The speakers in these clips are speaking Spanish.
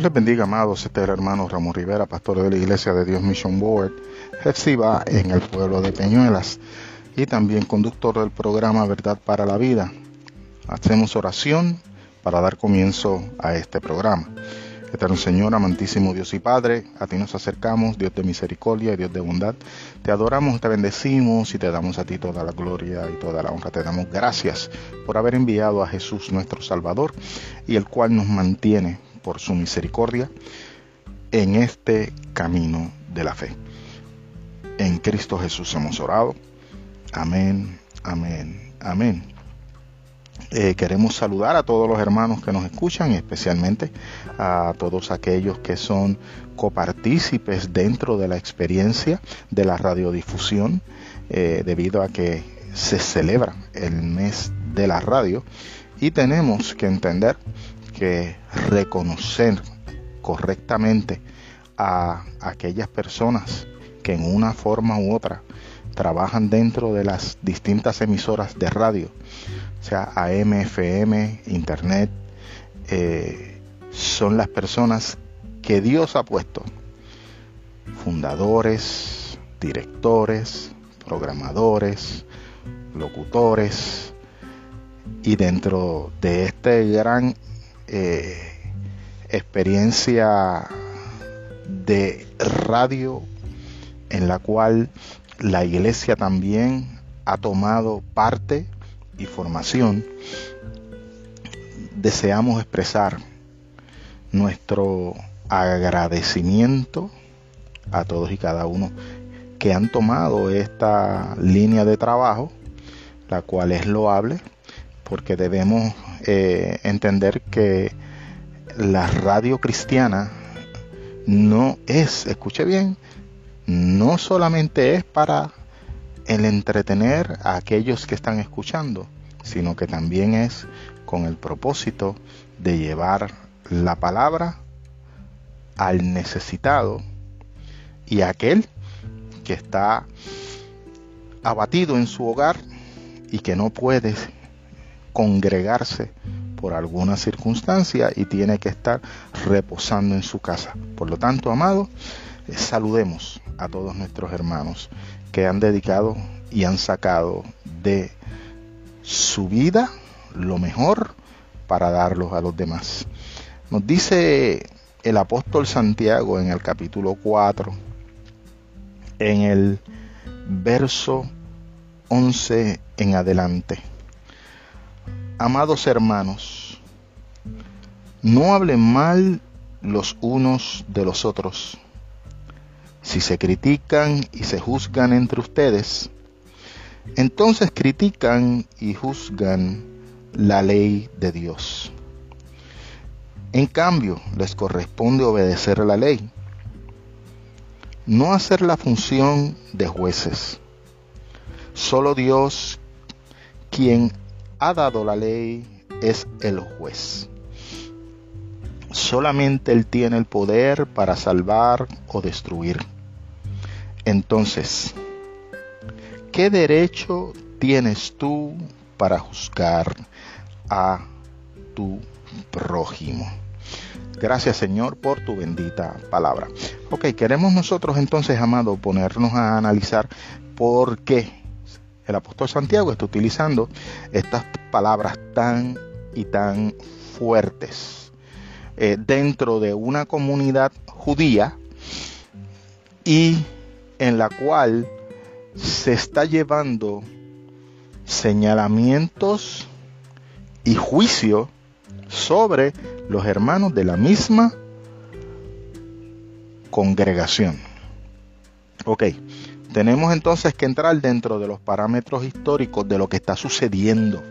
Les bendiga, amados. Este es hermano Ramón Rivera, pastor de la Iglesia de Dios Mission Board, Jefsiba, en el pueblo de Peñuelas, y también conductor del programa Verdad para la Vida. Hacemos oración para dar comienzo a este programa. Eterno Señor, amantísimo Dios y Padre, a ti nos acercamos, Dios de misericordia y Dios de bondad. Te adoramos, te bendecimos y te damos a ti toda la gloria y toda la honra. Te damos gracias por haber enviado a Jesús nuestro Salvador y el cual nos mantiene por su misericordia en este camino de la fe. En Cristo Jesús hemos orado. Amén, amén, amén. Eh, queremos saludar a todos los hermanos que nos escuchan, especialmente a todos aquellos que son copartícipes dentro de la experiencia de la radiodifusión, eh, debido a que se celebra el mes de la radio y tenemos que entender que reconocer correctamente a aquellas personas que en una forma u otra trabajan dentro de las distintas emisoras de radio, sea AM, FM, Internet, eh, son las personas que Dios ha puesto, fundadores, directores, programadores, locutores, y dentro de este gran eh, experiencia de radio en la cual la iglesia también ha tomado parte y formación, deseamos expresar nuestro agradecimiento a todos y cada uno que han tomado esta línea de trabajo, la cual es loable, porque debemos eh, entender que la radio cristiana no es, escuche bien, no solamente es para el entretener a aquellos que están escuchando, sino que también es con el propósito de llevar la palabra al necesitado y a aquel que está abatido en su hogar y que no puede congregarse por alguna circunstancia y tiene que estar reposando en su casa. Por lo tanto, amado, eh, saludemos a todos nuestros hermanos que han dedicado y han sacado de su vida lo mejor para darlos a los demás. Nos dice el apóstol Santiago en el capítulo 4, en el verso 11 en adelante. Amados hermanos, no hablen mal los unos de los otros. Si se critican y se juzgan entre ustedes, entonces critican y juzgan la ley de Dios. En cambio, les corresponde obedecer la ley, no hacer la función de jueces. Solo Dios, quien ha dado la ley es el juez. Solamente Él tiene el poder para salvar o destruir. Entonces, ¿qué derecho tienes tú para juzgar a tu prójimo? Gracias Señor por tu bendita palabra. Ok, queremos nosotros entonces, amado, ponernos a analizar por qué el apóstol Santiago está utilizando estas palabras tan y tan fuertes eh, dentro de una comunidad judía y en la cual se está llevando señalamientos y juicio sobre los hermanos de la misma congregación. Ok, tenemos entonces que entrar dentro de los parámetros históricos de lo que está sucediendo.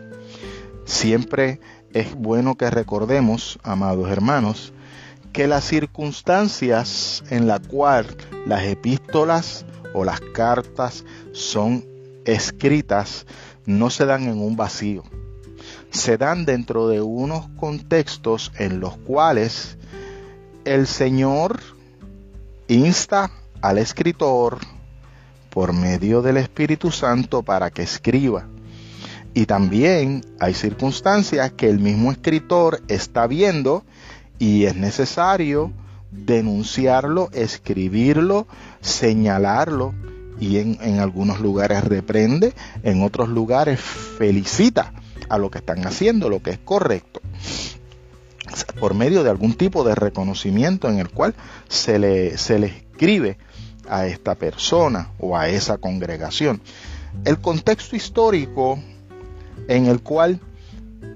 Siempre es bueno que recordemos, amados hermanos, que las circunstancias en las cuales las epístolas o las cartas son escritas no se dan en un vacío. Se dan dentro de unos contextos en los cuales el Señor insta al escritor por medio del Espíritu Santo para que escriba. Y también hay circunstancias que el mismo escritor está viendo y es necesario denunciarlo, escribirlo, señalarlo y en, algunos lugares reprende, en otros lugares felicita a lo que están haciendo, lo que es correcto, por medio de algún tipo de reconocimiento en el cual se le, se le escribe a esta persona o a esa congregación. El contexto histórico en el cual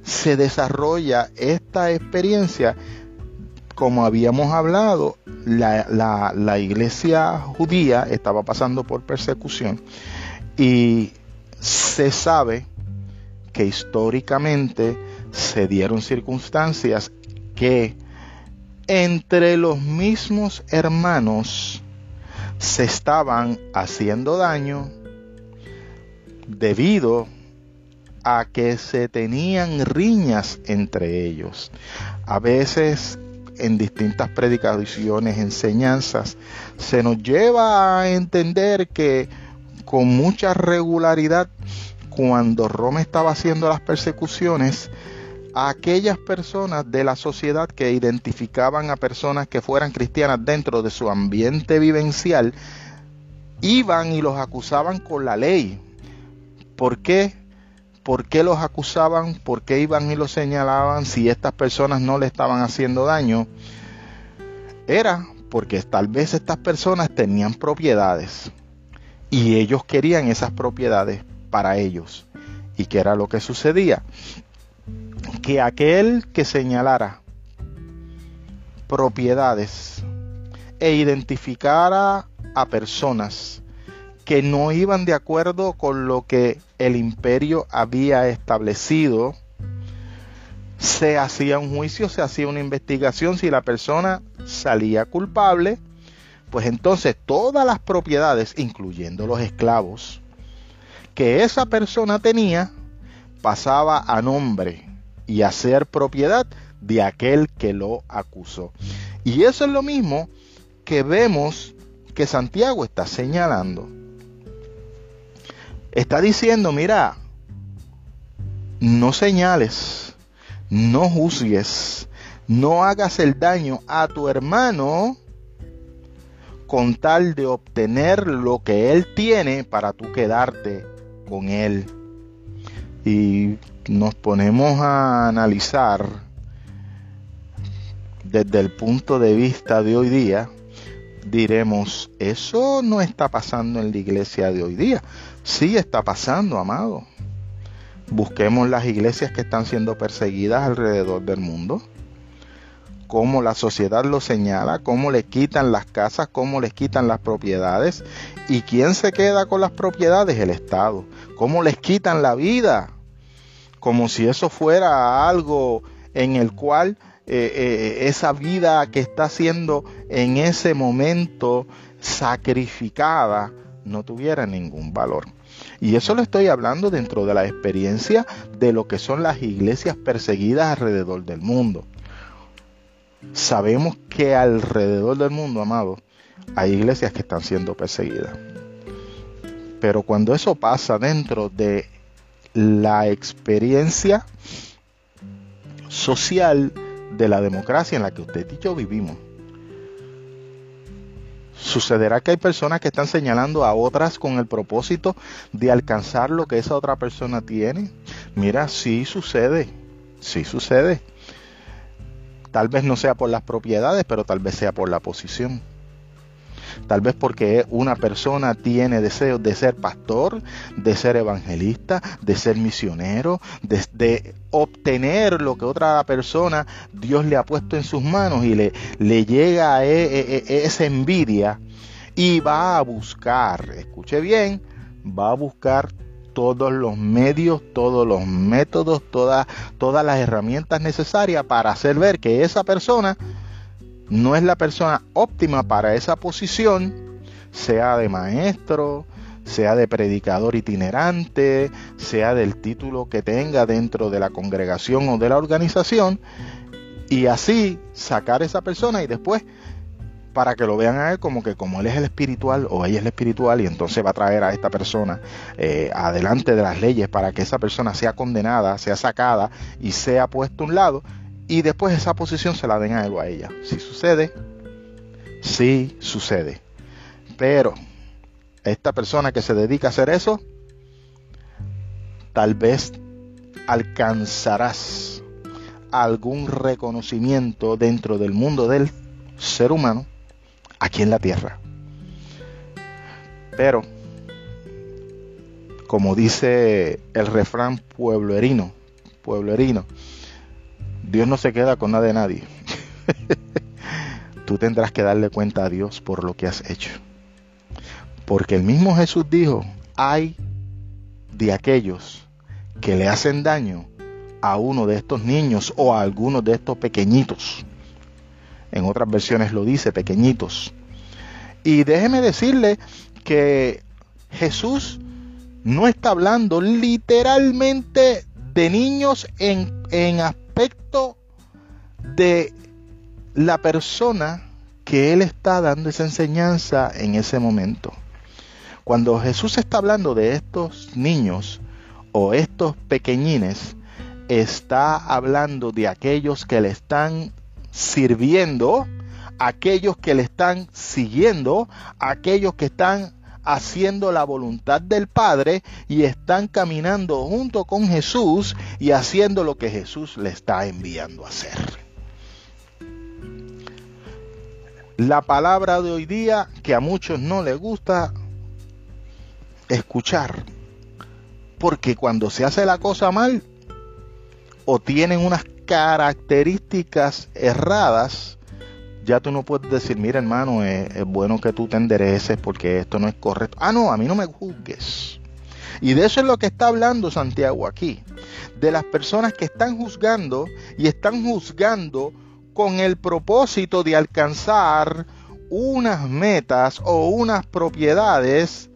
se desarrolla esta experiencia como habíamos hablado, la, iglesia judía estaba pasando por persecución y se sabe que históricamente se dieron circunstancias que entre los mismos hermanos se estaban haciendo daño debido a que se tenían riñas entre ellos. A veces en distintas predicaciones, enseñanzas, se nos lleva a entender que con mucha regularidad, cuando Roma estaba haciendo las persecuciones, aquellas personas de la sociedad que identificaban a personas que fueran cristianas dentro de su ambiente vivencial, iban y los acusaban con la ley. ¿Por qué? ¿Por qué los acusaban? ¿Por qué iban y los señalaban si estas personas no le estaban haciendo daño? Era porque tal vez estas personas tenían propiedades y ellos querían esas propiedades para ellos. ¿Y qué era lo que sucedía? Que aquel que señalara propiedades e identificara a personas que no iban de acuerdo con lo que el imperio había establecido. Se hacía un juicio, se hacía una investigación, si la persona salía culpable, pues entonces todas las propiedades, incluyendo los esclavos, que esa persona tenía, pasaba a nombre y a ser propiedad de aquel que lo acusó. Y eso es lo mismo que vemos que Santiago está señalando está diciendo, mira, no señales, no juzgues, no hagas el daño a tu hermano con tal de obtener lo que él tiene para tú quedarte con él. Y nos ponemos a analizar desde el punto de vista de hoy día, diremos, eso no está pasando en la iglesia de hoy día. Sí está pasando, amado. Busquemos las iglesias que están siendo perseguidas alrededor del mundo. Cómo la sociedad lo señala, cómo les quitan las casas, cómo les quitan las propiedades. ¿Y quién se queda con las propiedades? El Estado. Cómo les quitan la vida. Como si eso fuera algo en el cual eh, eh, esa vida que está siendo en ese momento sacrificada no tuviera ningún valor. Y eso lo estoy hablando dentro de la experiencia de lo que son las iglesias perseguidas alrededor del mundo. Sabemos que alrededor del mundo, amado, hay iglesias que están siendo perseguidas. Pero cuando eso pasa dentro de la experiencia social de la democracia en la que usted y yo vivimos, Sucederá que hay personas que están señalando a otras con el propósito de alcanzar lo que esa otra persona tiene. Mira, sí sucede, sí sucede. Tal vez no sea por las propiedades, pero tal vez sea por la posición. Tal vez porque una persona tiene deseos de ser pastor, de ser evangelista, de ser misionero, de, obtener lo que otra persona Dios le ha puesto en sus manos y le, le llega a e, e, e, esa envidia y va a buscar, escuche bien, va a buscar todos los medios, todos los métodos, todas, todas las herramientas necesarias para hacer ver que esa persona no es la persona óptima para esa posición, sea de maestro, sea de predicador itinerante, sea del título que tenga dentro de la congregación o de la organización, y así sacar esa persona y después para que lo vean a él como que como él es el espiritual o ella es el espiritual y entonces va a traer a esta persona eh, adelante de las leyes para que esa persona sea condenada, sea sacada y sea puesto a un lado y después esa posición se la den a él o a ella. Si sucede, sí sucede. Pero esta persona que se dedica a hacer eso, tal vez alcanzarás algún reconocimiento dentro del mundo del ser humano aquí en la tierra. Pero, como dice el refrán pueblerino, pueblerino, Dios no se queda con nada de nadie. Tú tendrás que darle cuenta a Dios por lo que has hecho. Porque el mismo Jesús dijo, hay de aquellos que le hacen daño a uno de estos niños o a alguno de estos pequeñitos. En otras versiones lo dice, pequeñitos. Y déjeme decirle que Jesús no está hablando literalmente de niños en, en aspecto de la persona que Él está dando esa enseñanza en ese momento. Cuando Jesús está hablando de estos niños o estos pequeñines, está hablando de aquellos que le están sirviendo, aquellos que le están siguiendo, aquellos que están haciendo la voluntad del Padre y están caminando junto con Jesús y haciendo lo que Jesús le está enviando a hacer. La palabra de hoy día que a muchos no les gusta escuchar, porque cuando se hace la cosa mal, o tienen unas características erradas, ya tú no puedes decir, mira hermano, es, es, bueno que tú te endereces porque esto no es correcto. Ah, no, a mí no me juzgues. Y de eso es lo que está hablando Santiago aquí. De las personas que están juzgando y están juzgando con el propósito de alcanzar unas metas o unas propiedades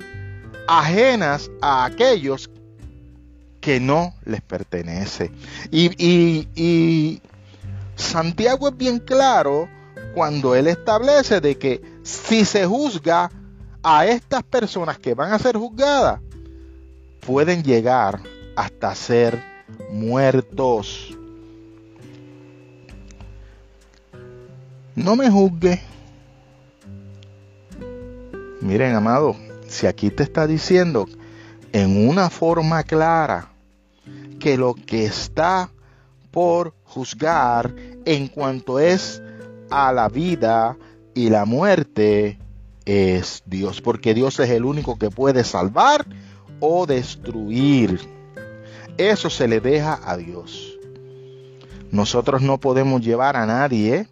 ajenas a aquellos que no les pertenece. Y, y, y Santiago es bien claro cuando él establece de que si se juzga a estas personas que van a ser juzgadas, pueden llegar hasta ser muertos. No me juzgue. Miren, amado, si aquí te está diciendo en una forma clara que lo que está por juzgar en cuanto es a la vida y la muerte es Dios, porque Dios es el único que puede salvar o destruir. Eso se le deja a Dios. Nosotros no podemos llevar a nadie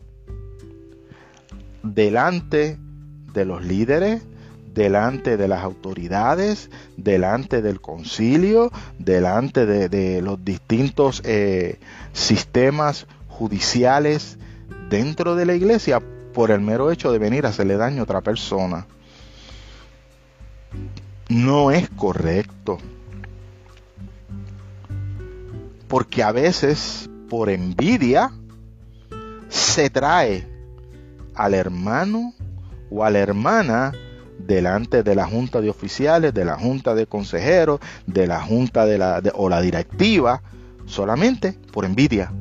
delante de los líderes, delante de las autoridades, delante del concilio, delante de, los distintos eh, sistemas judiciales dentro de la iglesia por el mero hecho de venir a hacerle daño a otra persona. No es correcto. Porque a veces, por envidia, se trae al hermano o a la hermana delante de la junta de oficiales, de la junta de consejeros, de la junta de la, o la directiva, solamente por envidia.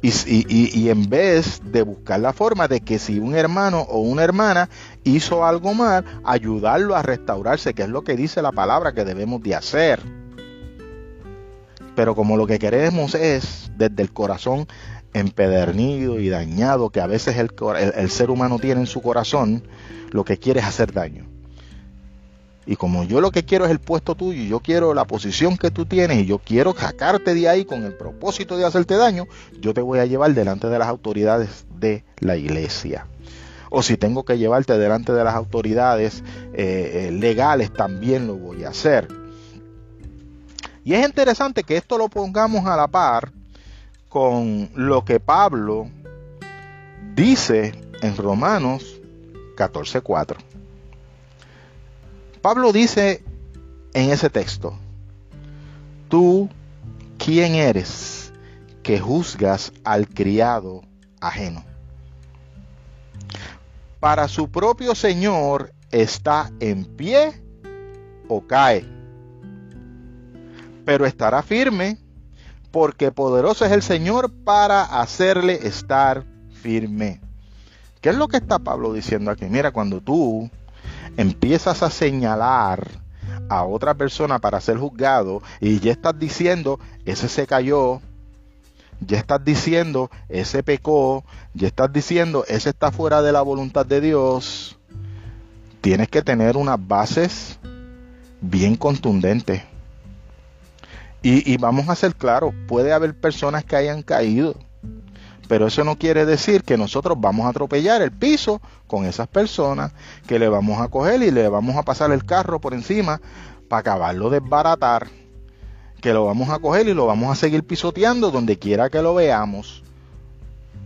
Y, y, en vez de buscar la forma de que si un hermano o una hermana hizo algo mal, ayudarlo a restaurarse, que es lo que dice la palabra que debemos de hacer. Pero como lo que queremos es desde el corazón empedernido y dañado que a veces el, el, ser humano tiene en su corazón, lo que quiere es hacer daño. Y como yo lo que quiero es el puesto tuyo, yo quiero la posición que tú tienes, y yo quiero sacarte de ahí con el propósito de hacerte daño, yo te voy a llevar delante de las autoridades de la iglesia. O si tengo que llevarte delante de las autoridades eh, eh legales, también lo voy a hacer. Y es interesante que esto lo pongamos a la par con lo que Pablo dice en Romanos 14:4. Pablo dice en ese texto, tú, ¿quién eres que juzgas al criado ajeno? Para su propio Señor está en pie o cae, pero estará firme porque poderoso es el Señor para hacerle estar firme. ¿Qué es lo que está Pablo diciendo aquí? Mira, cuando tú empiezas a señalar a otra persona para ser juzgado y ya estás diciendo, ese se cayó, ya estás diciendo, ese pecó, ya estás diciendo, ese está fuera de la voluntad de Dios, tienes que tener unas bases bien contundentes. Y, y vamos a ser claros, puede haber personas que hayan caído, pero eso no quiere decir que nosotros vamos a atropellar el piso con esas personas, que le vamos a coger y le vamos a pasar el carro por encima para acabarlo de desbaratar, que lo vamos a coger y lo vamos a seguir pisoteando donde quiera que lo veamos.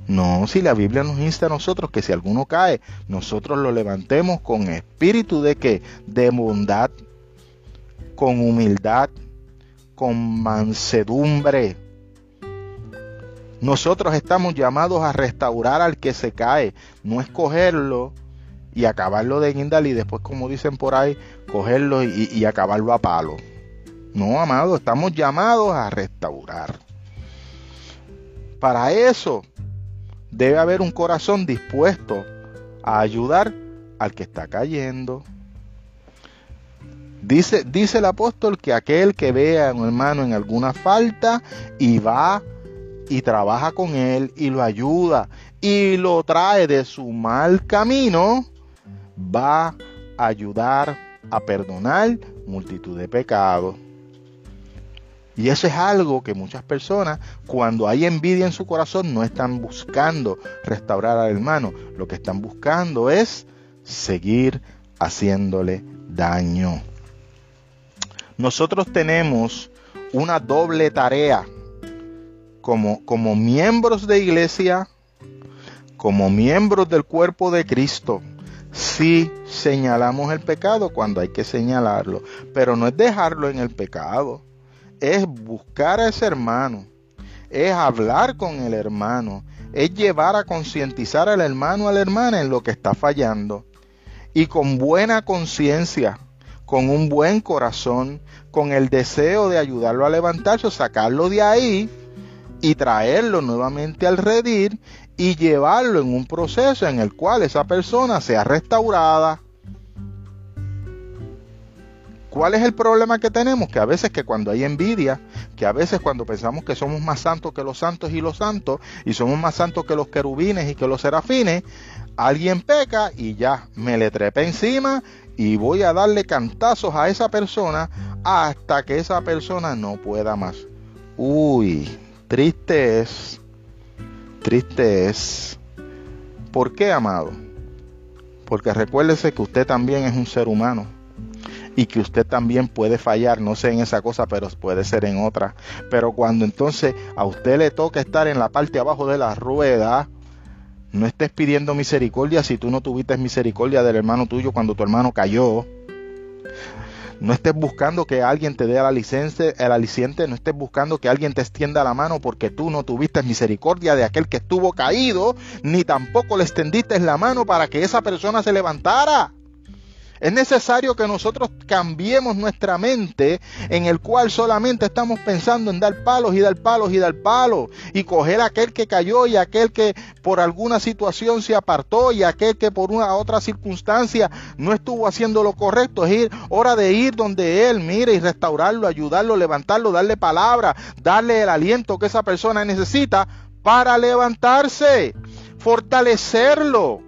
No, si la Biblia nos insta a nosotros que si alguno cae, nosotros lo levantemos con espíritu de que de bondad, con humildad, con mansedumbre, nosotros estamos llamados a restaurar al que se cae, no escogerlo y acabarlo de guindal y después, como dicen por ahí, cogerlo y, y acabarlo a palo. No, amado, estamos llamados a restaurar. Para eso debe haber un corazón dispuesto a ayudar al que está cayendo. Dice, dice el apóstol que aquel que vea a un hermano en alguna falta y va y trabaja con él y lo ayuda y lo trae de su mal camino, va a ayudar a perdonar multitud de pecados. Y eso es algo que muchas personas, cuando hay envidia en su corazón, no están buscando restaurar al hermano. Lo que están buscando es seguir haciéndole daño. Nosotros tenemos una doble tarea como, como miembros de iglesia, como miembros del cuerpo de Cristo, sí señalamos el pecado cuando hay que señalarlo, pero no es dejarlo en el pecado, es buscar a ese hermano, es hablar con el hermano, es llevar a concientizar al hermano, a la hermana en lo que está fallando. Y con buena conciencia, con un buen corazón, con el deseo de ayudarlo a levantarse o sacarlo de ahí, y traerlo nuevamente al redil y llevarlo en un proceso en el cual esa persona sea restaurada. ¿Cuál es el problema que tenemos? Que a veces que cuando hay envidia, que a veces cuando pensamos que somos más santos que los santos y los santos, y somos más santos que los querubines y que los serafines, alguien peca y ya me le trepe encima y voy a darle cantazos a esa persona hasta que esa persona no pueda más. Uy, Triste es, triste es. ¿Por qué, amado? Porque recuérdese que usted también es un ser humano y que usted también puede fallar, no sé en esa cosa, pero puede ser en otra. Pero cuando entonces a usted le toca estar en la parte abajo de la rueda, no estés pidiendo misericordia si tú no tuviste misericordia del hermano tuyo cuando tu hermano cayó. No estés buscando que alguien te dé la licencia, el aliciente, no estés buscando que alguien te extienda la mano porque tú no tuviste misericordia de aquel que estuvo caído, ni tampoco le extendiste la mano para que esa persona se levantara. Es necesario que nosotros cambiemos nuestra mente en el cual solamente estamos pensando en dar palos y dar palos y dar palos y coger a aquel que cayó y aquel que por alguna situación se apartó y aquel que por una otra circunstancia no estuvo haciendo lo correcto. Es ir, hora de ir donde él, mire y restaurarlo, ayudarlo, levantarlo, darle palabra, darle el aliento que esa persona necesita para levantarse, fortalecerlo,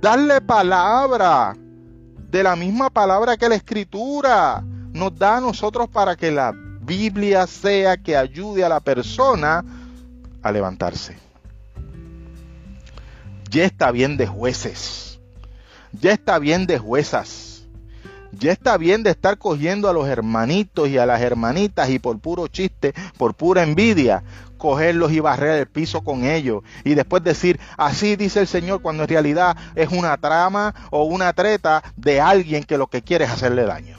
darle palabra de la misma palabra que la escritura nos da a nosotros para que la Biblia sea que ayude a la persona a levantarse. Ya está bien de jueces, ya está bien de juezas, ya está bien de estar cogiendo a los hermanitos y a las hermanitas y por puro chiste, por pura envidia, cogerlos y barrer el piso con ellos y después decir, así dice el Señor, cuando en realidad es una trama o una treta de alguien que lo que quiere es hacerle daño.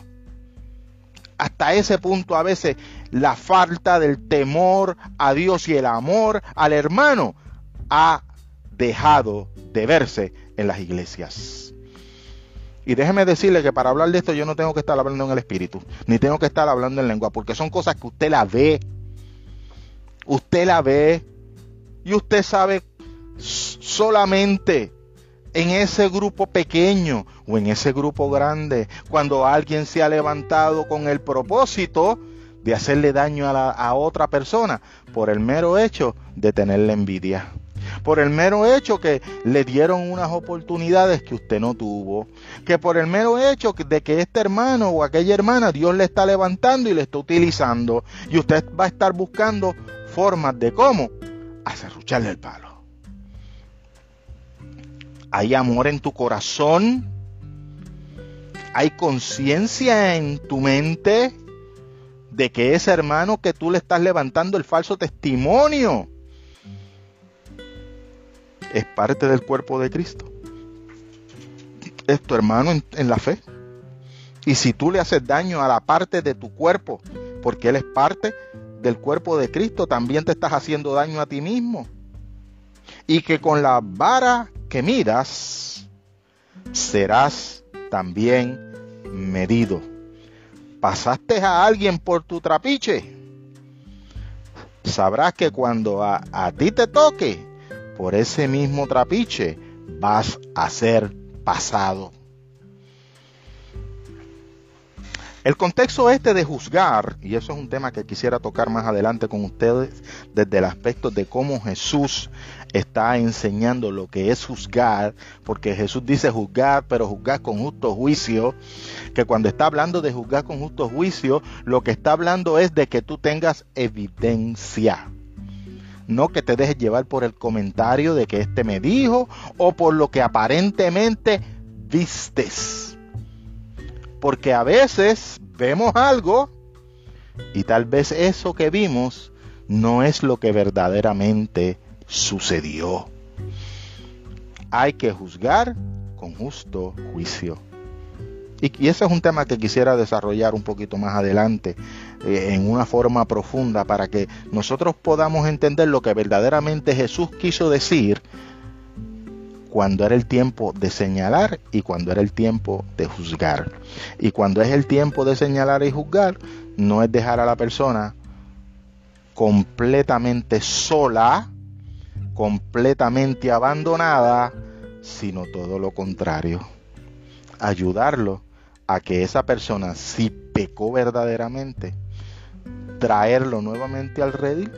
Hasta ese punto a veces la falta del temor a Dios y el amor al hermano ha dejado de verse en las iglesias. Y déjeme decirle que para hablar de esto yo no tengo que estar hablando en el espíritu, ni tengo que estar hablando en lengua, porque son cosas que usted la ve. Usted la ve. Y usted sabe solamente en ese grupo pequeño o en ese grupo grande, cuando alguien se ha levantado con el propósito de hacerle daño a, a otra persona por el mero hecho de tenerle envidia por el mero hecho que le dieron unas oportunidades que usted no tuvo, que por el mero hecho de que este hermano o aquella hermana Dios le está levantando y le está utilizando y usted va a estar buscando formas de cómo acerrucharle el palo. Hay amor en tu corazón, hay conciencia en tu mente de que ese hermano que tú le estás levantando el falso testimonio es parte del cuerpo de Cristo. Es tu hermano en, la fe. Y si tú le haces daño a la parte de tu cuerpo, porque Él es parte del cuerpo de Cristo, también te estás haciendo daño a ti mismo. Y que con la vara que miras, serás también medido. Pasaste a alguien por tu trapiche. Sabrás que cuando a, a ti te toque, por ese mismo trapiche vas a ser pasado. El contexto este de juzgar, y eso es un tema que quisiera tocar más adelante con ustedes, desde el aspecto de cómo Jesús está enseñando lo que es juzgar, porque Jesús dice juzgar, pero juzgar con justo juicio, que cuando está hablando de juzgar con justo juicio, lo que está hablando es de que tú tengas evidencia no que te dejes llevar por el comentario de que este me dijo o por lo que aparentemente vistes. Porque a veces vemos algo y tal vez eso que vimos no es lo que verdaderamente sucedió. Hay que juzgar con justo juicio. Y, ese es un tema que quisiera desarrollar un poquito más adelante en una forma profunda para que nosotros podamos entender lo que verdaderamente Jesús quiso decir cuando era el tiempo de señalar y cuando era el tiempo de juzgar. Y cuando es el tiempo de señalar y juzgar, no es dejar a la persona completamente sola, completamente abandonada, sino todo lo contrario. Ayudarlo a que esa persona, si pecó verdaderamente, traerlo nuevamente al redil,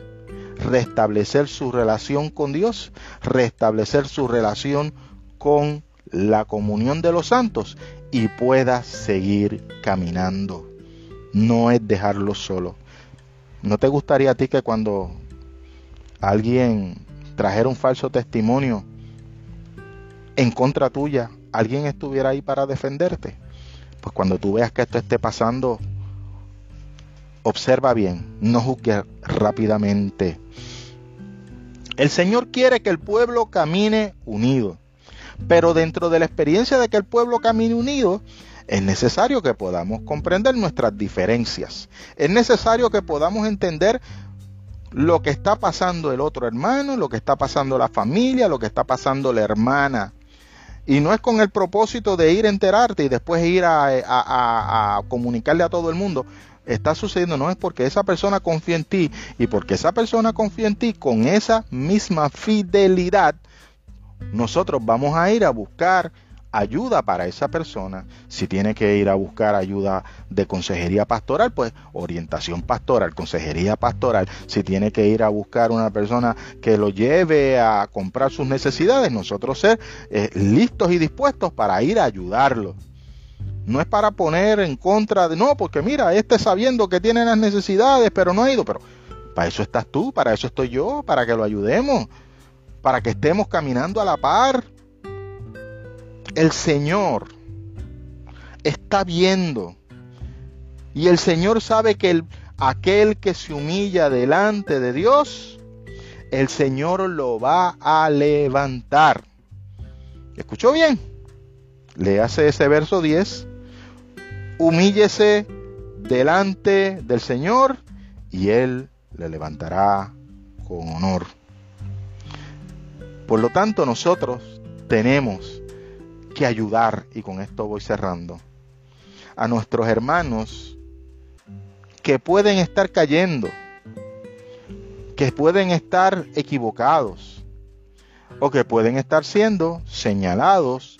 restablecer su relación con Dios, restablecer su relación con la comunión de los santos y pueda seguir caminando. No es dejarlo solo. ¿No te gustaría a ti que cuando alguien trajera un falso testimonio en contra tuya, alguien estuviera ahí para defenderte? Pues cuando tú veas que esto esté pasando, observa bien, no juzgue rápidamente. El Señor quiere que el pueblo camine unido, pero dentro de la experiencia de que el pueblo camine unido, es necesario que podamos comprender nuestras diferencias. Es necesario que podamos entender lo que está pasando el otro hermano, lo que está pasando la familia, lo que está pasando la hermana. Y no es con el propósito de ir a enterarte y después ir a, a comunicarle a todo el mundo está sucediendo no es porque esa persona confía en ti y porque esa persona confía en ti con esa misma fidelidad, nosotros vamos a ir a buscar ayuda para esa persona. Si tiene que ir a buscar ayuda de consejería pastoral, pues orientación pastoral, consejería pastoral. Si tiene que ir a buscar una persona que lo lleve a comprar sus necesidades, nosotros ser eh, listos y dispuestos para ir a ayudarlo. No es para poner en contra de, no, porque mira, este sabiendo que tiene las necesidades, pero no ha ido, pero para eso estás tú, para eso estoy yo, para que lo ayudemos, para que estemos caminando a la par. El Señor está viendo y el Señor sabe que el, aquel que se humilla delante de Dios, el Señor lo va a levantar. ¿Escuchó bien? Le hace ese verso 10 humíllese delante del Señor y Él le levantará con honor. Por lo tanto, nosotros tenemos que ayudar, y con esto voy cerrando, a nuestros hermanos que pueden estar cayendo que pueden estar equivocados o que pueden estar siendo señalados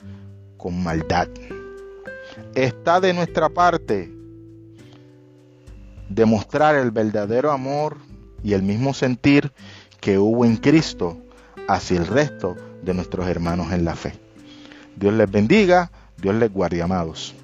con maldad. Está de nuestra parte demostrar el verdadero amor y el mismo sentir que hubo en Cristo hacia el resto de nuestros hermanos en la fe. Dios les bendiga, Dios les guarde, amados.